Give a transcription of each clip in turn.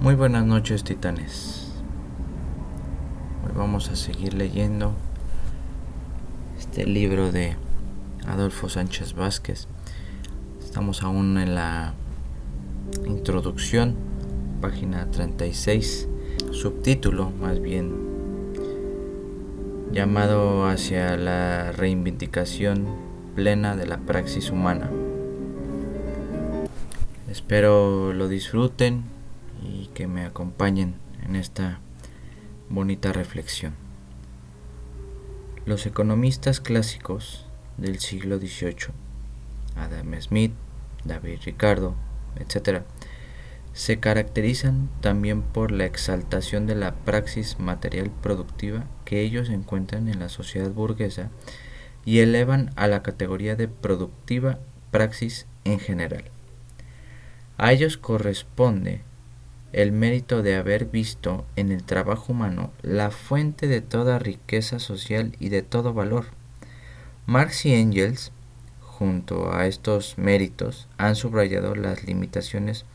Muy buenas noches titanes. Hoy vamos a seguir leyendo este libro de Adolfo Sánchez Vázquez. Estamos aún en la introducción, página 36, subtítulo más bien llamado hacia la reivindicación plena de la praxis humana. Espero lo disfruten que me acompañen en esta bonita reflexión. Los economistas clásicos del siglo XVIII, Adam Smith, David Ricardo, etc., se caracterizan también por la exaltación de la praxis material productiva que ellos encuentran en la sociedad burguesa y elevan a la categoría de productiva praxis en general. A ellos corresponde el mérito de haber visto en el trabajo humano la fuente de toda riqueza social y de todo valor. Marx y Engels, junto a estos méritos, han subrayado las limitaciones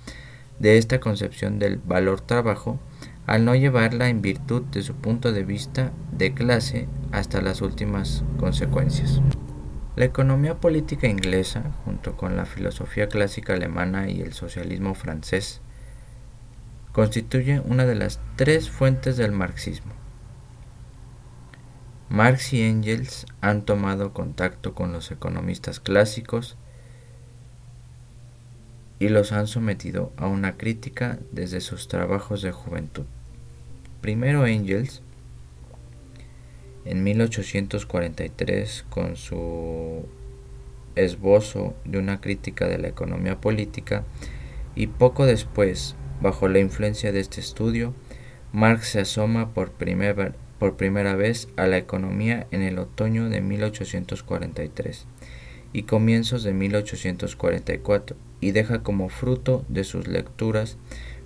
de esta concepción del valor trabajo al no llevarla en virtud de su punto de vista de clase hasta las últimas consecuencias. La economía política inglesa, junto con la filosofía clásica alemana y el socialismo francés, constituye una de las tres fuentes del marxismo. Marx y Engels han tomado contacto con los economistas clásicos y los han sometido a una crítica desde sus trabajos de juventud. Primero Engels, en 1843, con su esbozo de una crítica de la economía política, y poco después, Bajo la influencia de este estudio, Marx se asoma por, por primera vez a la economía en el otoño de 1843 y comienzos de 1844 y deja como fruto de sus lecturas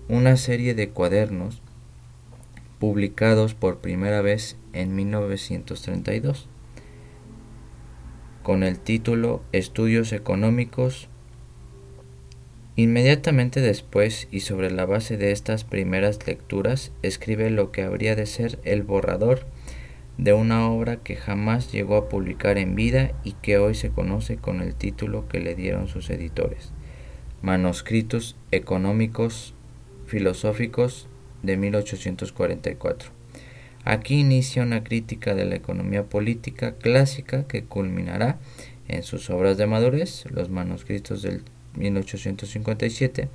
una serie de cuadernos publicados por primera vez en 1932 con el título Estudios Económicos Inmediatamente después y sobre la base de estas primeras lecturas escribe lo que habría de ser el borrador de una obra que jamás llegó a publicar en vida y que hoy se conoce con el título que le dieron sus editores, Manuscritos Económicos Filosóficos de 1844. Aquí inicia una crítica de la economía política clásica que culminará en sus obras de madurez, los manuscritos del 1857,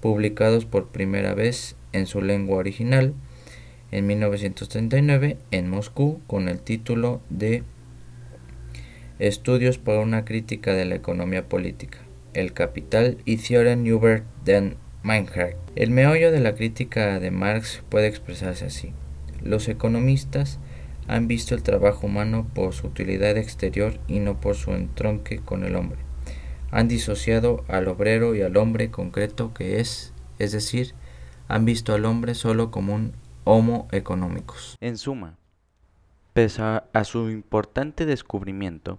publicados por primera vez en su lengua original en 1939 en Moscú con el título de Estudios por una crítica de la economía política, El Capital y Theoren über den Minecraft. El meollo de la crítica de Marx puede expresarse así. Los economistas han visto el trabajo humano por su utilidad exterior y no por su entronque con el hombre han disociado al obrero y al hombre concreto que es, es decir, han visto al hombre solo como un homo económicos. En suma, pese a su importante descubrimiento,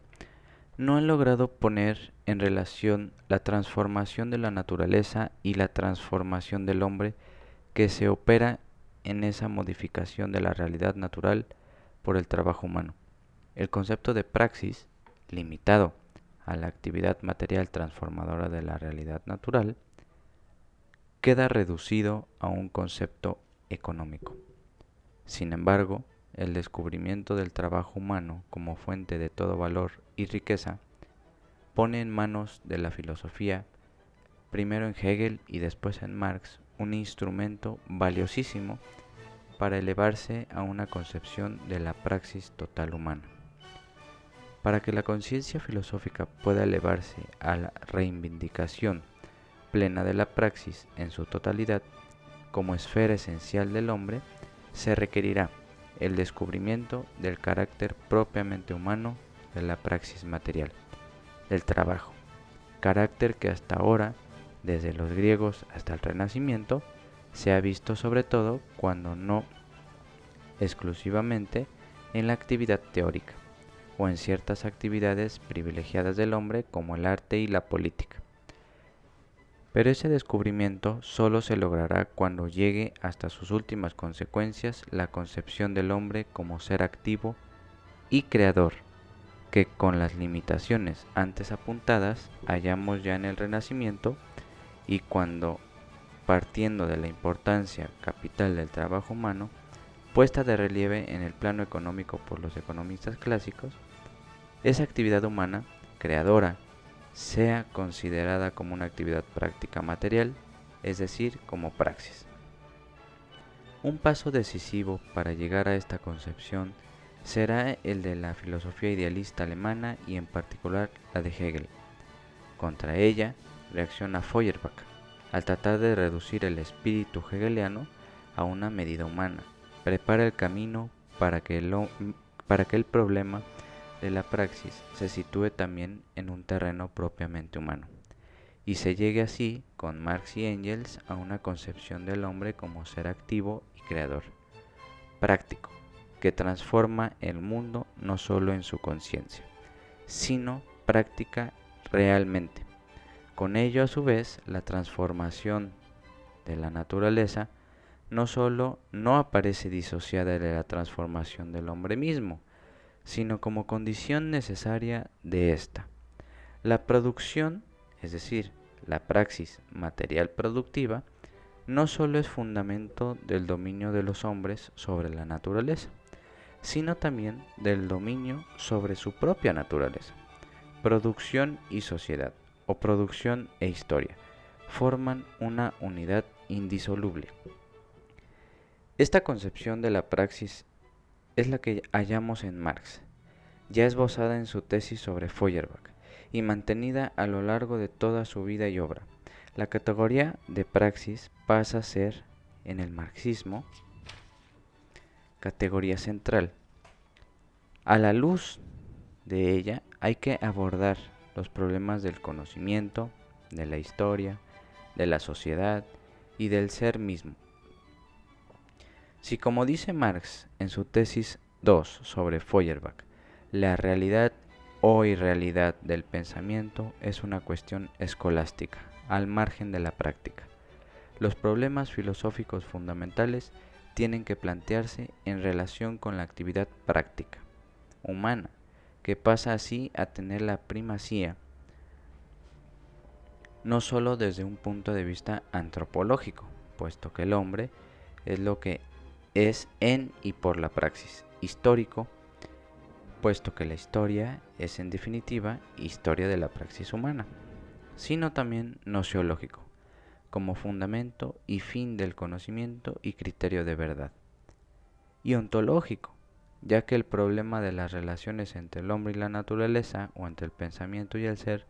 no han logrado poner en relación la transformación de la naturaleza y la transformación del hombre que se opera en esa modificación de la realidad natural por el trabajo humano. El concepto de praxis, limitado a la actividad material transformadora de la realidad natural, queda reducido a un concepto económico. Sin embargo, el descubrimiento del trabajo humano como fuente de todo valor y riqueza pone en manos de la filosofía, primero en Hegel y después en Marx, un instrumento valiosísimo para elevarse a una concepción de la praxis total humana. Para que la conciencia filosófica pueda elevarse a la reivindicación plena de la praxis en su totalidad como esfera esencial del hombre, se requerirá el descubrimiento del carácter propiamente humano de la praxis material, del trabajo, carácter que hasta ahora, desde los griegos hasta el Renacimiento, se ha visto sobre todo cuando no exclusivamente en la actividad teórica o en ciertas actividades privilegiadas del hombre como el arte y la política. Pero ese descubrimiento solo se logrará cuando llegue hasta sus últimas consecuencias la concepción del hombre como ser activo y creador, que con las limitaciones antes apuntadas hallamos ya en el Renacimiento y cuando, partiendo de la importancia capital del trabajo humano, puesta de relieve en el plano económico por los economistas clásicos, esa actividad humana, creadora, sea considerada como una actividad práctica material, es decir, como praxis. Un paso decisivo para llegar a esta concepción será el de la filosofía idealista alemana y en particular la de Hegel. Contra ella reacciona Feuerbach al tratar de reducir el espíritu hegeliano a una medida humana. Prepara el camino para que el, para que el problema de la praxis se sitúe también en un terreno propiamente humano, y se llegue así, con Marx y Engels, a una concepción del hombre como ser activo y creador, práctico, que transforma el mundo no solo en su conciencia, sino práctica realmente. Con ello, a su vez, la transformación de la naturaleza no solo no aparece disociada de la transformación del hombre mismo, sino como condición necesaria de esta. La producción, es decir, la praxis material productiva, no solo es fundamento del dominio de los hombres sobre la naturaleza, sino también del dominio sobre su propia naturaleza. Producción y sociedad, o producción e historia, forman una unidad indisoluble. Esta concepción de la praxis es la que hallamos en Marx, ya esbozada en su tesis sobre Feuerbach y mantenida a lo largo de toda su vida y obra. La categoría de praxis pasa a ser, en el marxismo, categoría central. A la luz de ella hay que abordar los problemas del conocimiento, de la historia, de la sociedad y del ser mismo. Si como dice Marx en su tesis 2 sobre Feuerbach, la realidad o irrealidad del pensamiento es una cuestión escolástica, al margen de la práctica. Los problemas filosóficos fundamentales tienen que plantearse en relación con la actividad práctica, humana, que pasa así a tener la primacía no sólo desde un punto de vista antropológico, puesto que el hombre es lo que es en y por la praxis histórico, puesto que la historia es en definitiva historia de la praxis humana, sino también nociológico, como fundamento y fin del conocimiento y criterio de verdad, y ontológico, ya que el problema de las relaciones entre el hombre y la naturaleza o entre el pensamiento y el ser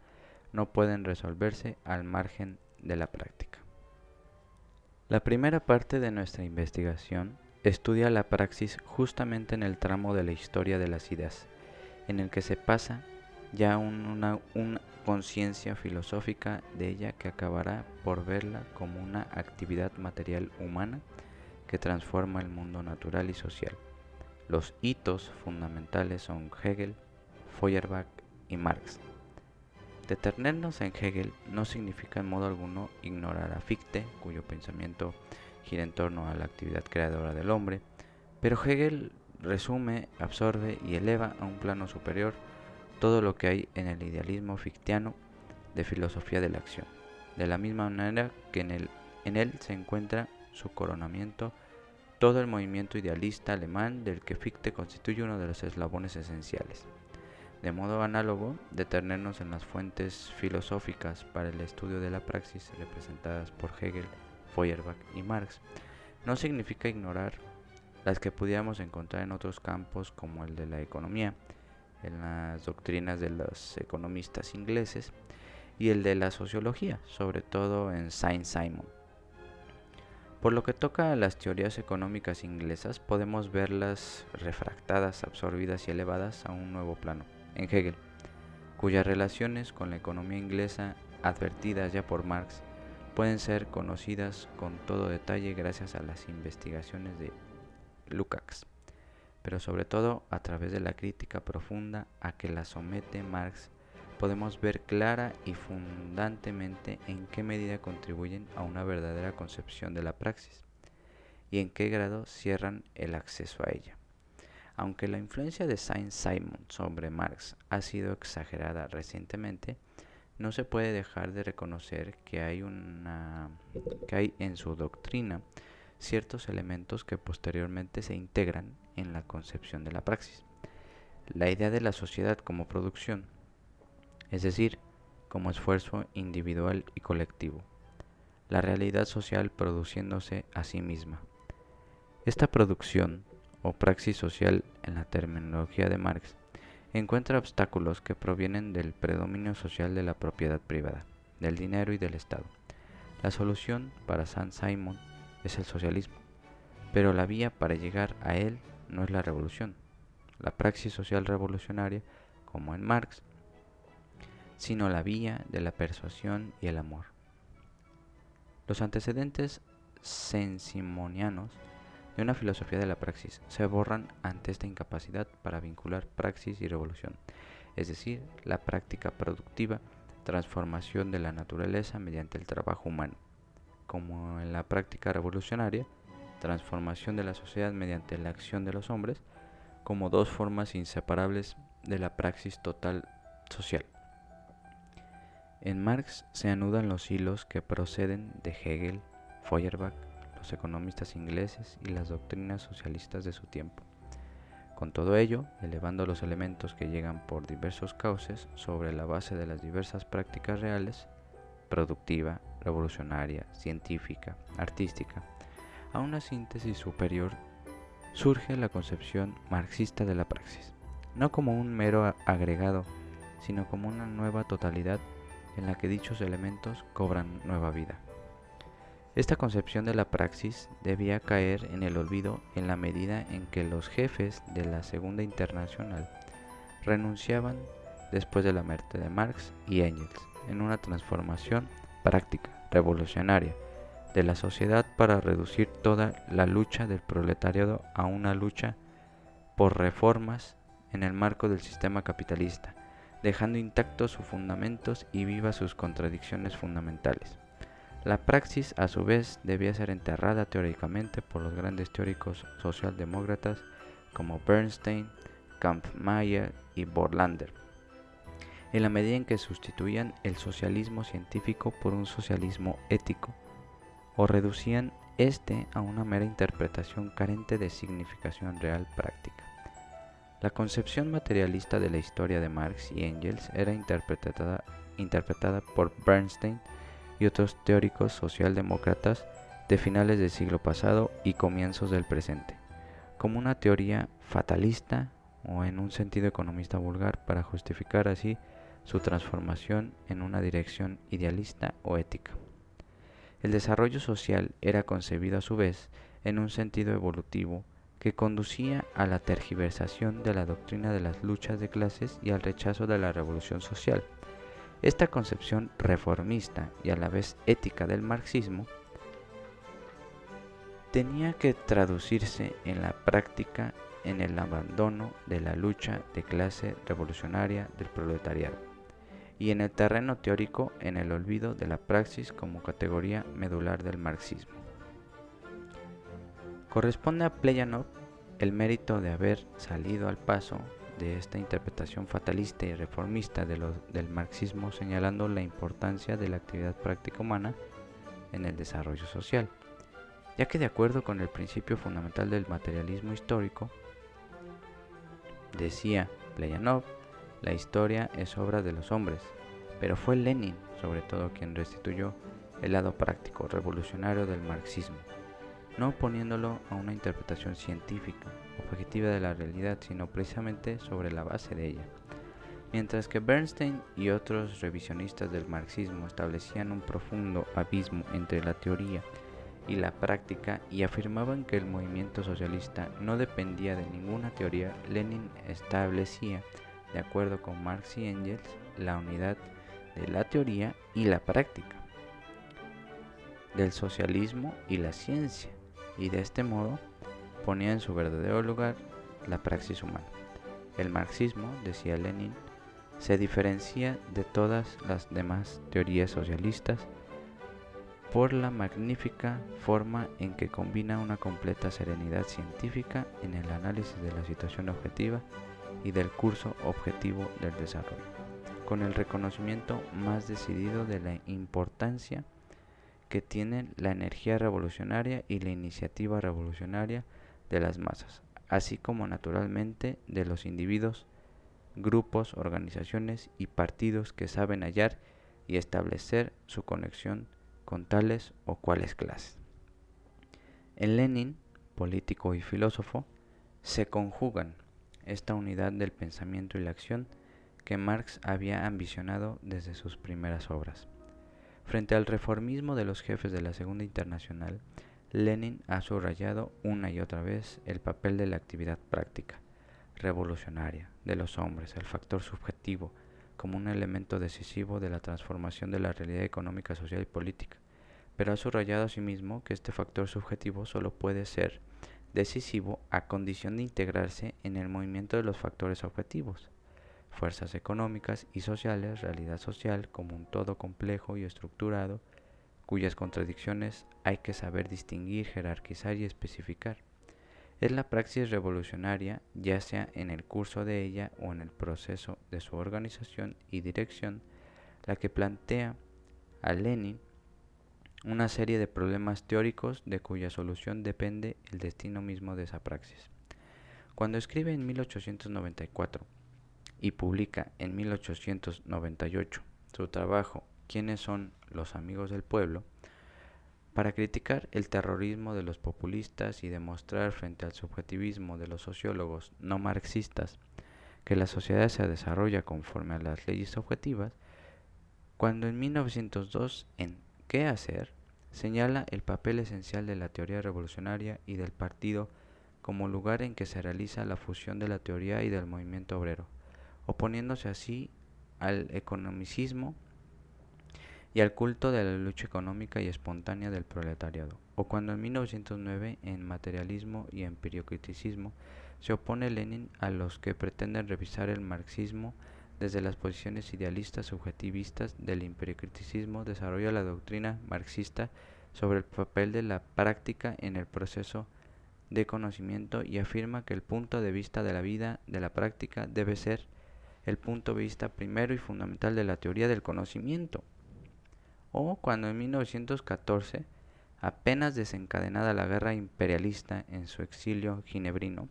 no pueden resolverse al margen de la práctica. La primera parte de nuestra investigación estudia la praxis justamente en el tramo de la historia de las ideas, en el que se pasa ya una, una conciencia filosófica de ella que acabará por verla como una actividad material humana que transforma el mundo natural y social. Los hitos fundamentales son Hegel, Feuerbach y Marx. Detenernos en Hegel no significa en modo alguno ignorar a Fichte, cuyo pensamiento gira en torno a la actividad creadora del hombre, pero Hegel resume, absorbe y eleva a un plano superior todo lo que hay en el idealismo fictiano de filosofía de la acción, de la misma manera que en, en él se encuentra su coronamiento todo el movimiento idealista alemán del que Fichte constituye uno de los eslabones esenciales. De modo análogo, detenernos en las fuentes filosóficas para el estudio de la praxis representadas por Hegel Feuerbach y Marx, no significa ignorar las que pudiéramos encontrar en otros campos como el de la economía, en las doctrinas de los economistas ingleses y el de la sociología, sobre todo en Saint Simon. Por lo que toca a las teorías económicas inglesas, podemos verlas refractadas, absorbidas y elevadas a un nuevo plano, en Hegel, cuyas relaciones con la economía inglesa, advertidas ya por Marx, pueden ser conocidas con todo detalle gracias a las investigaciones de Lukács, pero sobre todo a través de la crítica profunda a que la somete Marx podemos ver clara y fundantemente en qué medida contribuyen a una verdadera concepción de la praxis y en qué grado cierran el acceso a ella. Aunque la influencia de Saint-Simon sobre Marx ha sido exagerada recientemente, no se puede dejar de reconocer que hay, una, que hay en su doctrina ciertos elementos que posteriormente se integran en la concepción de la praxis. La idea de la sociedad como producción, es decir, como esfuerzo individual y colectivo. La realidad social produciéndose a sí misma. Esta producción o praxis social en la terminología de Marx encuentra obstáculos que provienen del predominio social de la propiedad privada, del dinero y del Estado. La solución para San Simon es el socialismo, pero la vía para llegar a él no es la revolución, la praxis social revolucionaria, como en Marx, sino la vía de la persuasión y el amor. Los antecedentes sensimonianos de una filosofía de la praxis se borran ante esta incapacidad para vincular praxis y revolución, es decir, la práctica productiva, transformación de la naturaleza mediante el trabajo humano, como en la práctica revolucionaria, transformación de la sociedad mediante la acción de los hombres, como dos formas inseparables de la praxis total social. En Marx se anudan los hilos que proceden de Hegel, Feuerbach, los economistas ingleses y las doctrinas socialistas de su tiempo. Con todo ello, elevando los elementos que llegan por diversos cauces sobre la base de las diversas prácticas reales, productiva, revolucionaria, científica, artística, a una síntesis superior surge la concepción marxista de la praxis, no como un mero agregado, sino como una nueva totalidad en la que dichos elementos cobran nueva vida. Esta concepción de la praxis debía caer en el olvido en la medida en que los jefes de la Segunda Internacional renunciaban después de la muerte de Marx y Engels en una transformación práctica, revolucionaria, de la sociedad para reducir toda la lucha del proletariado a una lucha por reformas en el marco del sistema capitalista, dejando intactos sus fundamentos y vivas sus contradicciones fundamentales. La praxis, a su vez, debía ser enterrada teóricamente por los grandes teóricos socialdemócratas como Bernstein, Kampmeier y Borlander, en la medida en que sustituían el socialismo científico por un socialismo ético, o reducían este a una mera interpretación carente de significación real práctica. La concepción materialista de la historia de Marx y Engels era interpretada, interpretada por Bernstein y otros teóricos socialdemócratas de finales del siglo pasado y comienzos del presente, como una teoría fatalista o en un sentido economista vulgar para justificar así su transformación en una dirección idealista o ética. El desarrollo social era concebido a su vez en un sentido evolutivo que conducía a la tergiversación de la doctrina de las luchas de clases y al rechazo de la revolución social. Esta concepción reformista y a la vez ética del marxismo tenía que traducirse en la práctica en el abandono de la lucha de clase revolucionaria del proletariado y en el terreno teórico en el olvido de la praxis como categoría medular del marxismo. Corresponde a Pleyanov el mérito de haber salido al paso de esta interpretación fatalista y reformista del marxismo señalando la importancia de la actividad práctica humana en el desarrollo social, ya que de acuerdo con el principio fundamental del materialismo histórico, decía Pleyanov, la historia es obra de los hombres, pero fue Lenin sobre todo quien restituyó el lado práctico revolucionario del marxismo no oponiéndolo a una interpretación científica, objetiva de la realidad, sino precisamente sobre la base de ella. Mientras que Bernstein y otros revisionistas del marxismo establecían un profundo abismo entre la teoría y la práctica y afirmaban que el movimiento socialista no dependía de ninguna teoría, Lenin establecía, de acuerdo con Marx y Engels, la unidad de la teoría y la práctica, del socialismo y la ciencia, y de este modo ponía en su verdadero lugar la praxis humana. El marxismo, decía Lenin, se diferencia de todas las demás teorías socialistas por la magnífica forma en que combina una completa serenidad científica en el análisis de la situación objetiva y del curso objetivo del desarrollo, con el reconocimiento más decidido de la importancia que tienen la energía revolucionaria y la iniciativa revolucionaria de las masas, así como naturalmente de los individuos, grupos, organizaciones y partidos que saben hallar y establecer su conexión con tales o cuales clases. En Lenin, político y filósofo, se conjugan esta unidad del pensamiento y la acción que Marx había ambicionado desde sus primeras obras. Frente al reformismo de los jefes de la Segunda Internacional, Lenin ha subrayado una y otra vez el papel de la actividad práctica, revolucionaria, de los hombres, el factor subjetivo, como un elemento decisivo de la transformación de la realidad económica, social y política, pero ha subrayado asimismo que este factor subjetivo solo puede ser decisivo a condición de integrarse en el movimiento de los factores objetivos, fuerzas económicas y sociales, realidad social como un todo complejo y estructurado, cuyas contradicciones hay que saber distinguir, jerarquizar y especificar. Es la praxis revolucionaria, ya sea en el curso de ella o en el proceso de su organización y dirección, la que plantea a Lenin una serie de problemas teóricos de cuya solución depende el destino mismo de esa praxis. Cuando escribe en 1894 y publica en 1898 su trabajo ¿Quiénes son los amigos del pueblo?, para criticar el terrorismo de los populistas y demostrar frente al subjetivismo de los sociólogos no marxistas que la sociedad se desarrolla conforme a las leyes objetivas, cuando en 1902 en ¿Qué hacer? señala el papel esencial de la teoría revolucionaria y del partido como lugar en que se realiza la fusión de la teoría y del movimiento obrero, oponiéndose así al economicismo y al culto de la lucha económica y espontánea del proletariado, o cuando en 1909 en Materialismo y Empiriocriticismo se opone Lenin a los que pretenden revisar el marxismo desde las posiciones idealistas subjetivistas del empiriocriticismo, desarrolla la doctrina marxista sobre el papel de la práctica en el proceso de conocimiento y afirma que el punto de vista de la vida de la práctica debe ser el punto de vista primero y fundamental de la teoría del conocimiento o cuando en 1914, apenas desencadenada la guerra imperialista en su exilio ginebrino,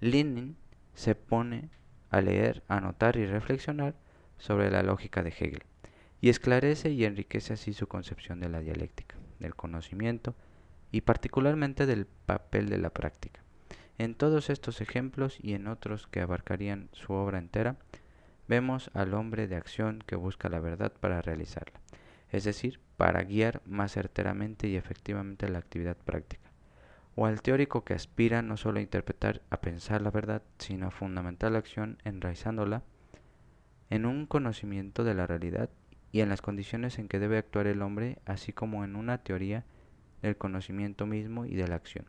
Lenin se pone a leer, anotar y reflexionar sobre la lógica de Hegel, y esclarece y enriquece así su concepción de la dialéctica, del conocimiento y particularmente del papel de la práctica. En todos estos ejemplos y en otros que abarcarían su obra entera, vemos al hombre de acción que busca la verdad para realizarla es decir, para guiar más certeramente y efectivamente la actividad práctica, o al teórico que aspira no solo a interpretar, a pensar la verdad, sino a fundamentar la acción enraizándola en un conocimiento de la realidad y en las condiciones en que debe actuar el hombre, así como en una teoría del conocimiento mismo y de la acción.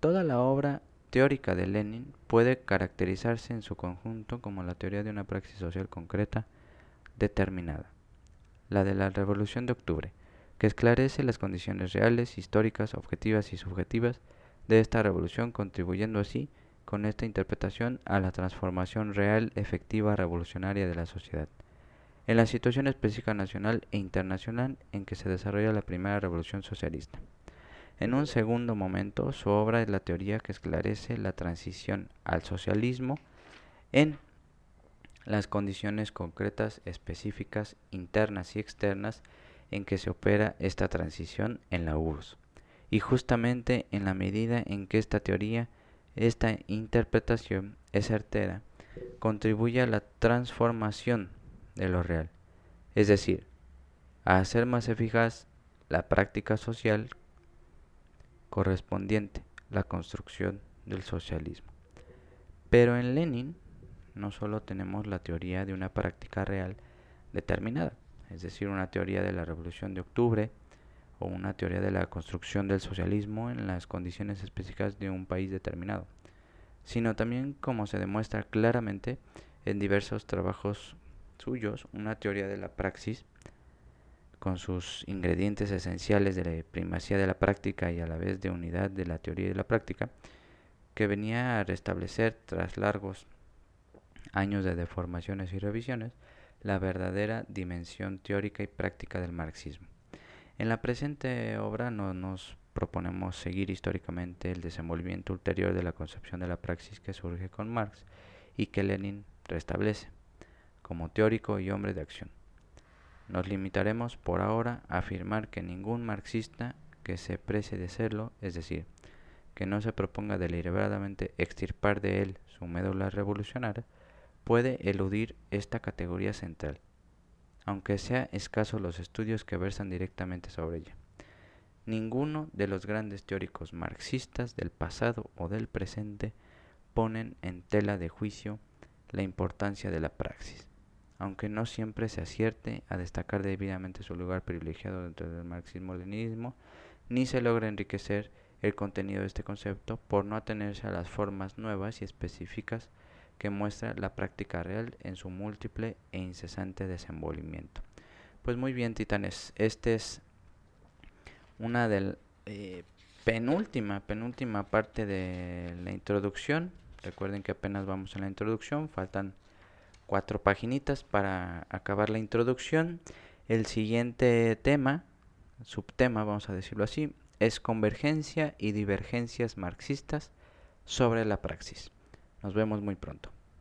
Toda la obra teórica de Lenin puede caracterizarse en su conjunto como la teoría de una praxis social concreta determinada la de la Revolución de Octubre, que esclarece las condiciones reales, históricas, objetivas y subjetivas de esta revolución, contribuyendo así con esta interpretación a la transformación real, efectiva, revolucionaria de la sociedad. En la situación específica nacional e internacional en que se desarrolla la primera revolución socialista. En un segundo momento, su obra es la teoría que esclarece la transición al socialismo en las condiciones concretas, específicas, internas y externas en que se opera esta transición en la URSS. Y justamente en la medida en que esta teoría, esta interpretación es certera, contribuye a la transformación de lo real, es decir, a hacer más eficaz la práctica social correspondiente, la construcción del socialismo. Pero en Lenin no solo tenemos la teoría de una práctica real determinada, es decir, una teoría de la Revolución de Octubre o una teoría de la construcción del socialismo en las condiciones específicas de un país determinado, sino también, como se demuestra claramente, en diversos trabajos suyos una teoría de la praxis con sus ingredientes esenciales de la primacía de la práctica y a la vez de unidad de la teoría y de la práctica, que venía a restablecer tras largos años de deformaciones y revisiones la verdadera dimensión teórica y práctica del marxismo. En la presente obra no nos proponemos seguir históricamente el desenvolvimiento ulterior de la concepción de la praxis que surge con Marx y que Lenin restablece como teórico y hombre de acción. Nos limitaremos por ahora a afirmar que ningún marxista que se precie de serlo, es decir, que no se proponga deliberadamente extirpar de él su médula revolucionaria, puede eludir esta categoría central, aunque sea escasos los estudios que versan directamente sobre ella. Ninguno de los grandes teóricos marxistas del pasado o del presente ponen en tela de juicio la importancia de la praxis aunque no siempre se acierte a destacar debidamente su lugar privilegiado dentro del marxismo-leninismo, ni se logra enriquecer el contenido de este concepto por no atenerse a las formas nuevas y específicas que muestra la práctica real en su múltiple e incesante desenvolvimiento. Pues muy bien, titanes, esta es una del eh, penúltima, penúltima parte de la introducción. Recuerden que apenas vamos en la introducción, faltan cuatro paginitas para acabar la introducción. El siguiente tema, subtema, vamos a decirlo así, es convergencia y divergencias marxistas sobre la praxis. Nos vemos muy pronto.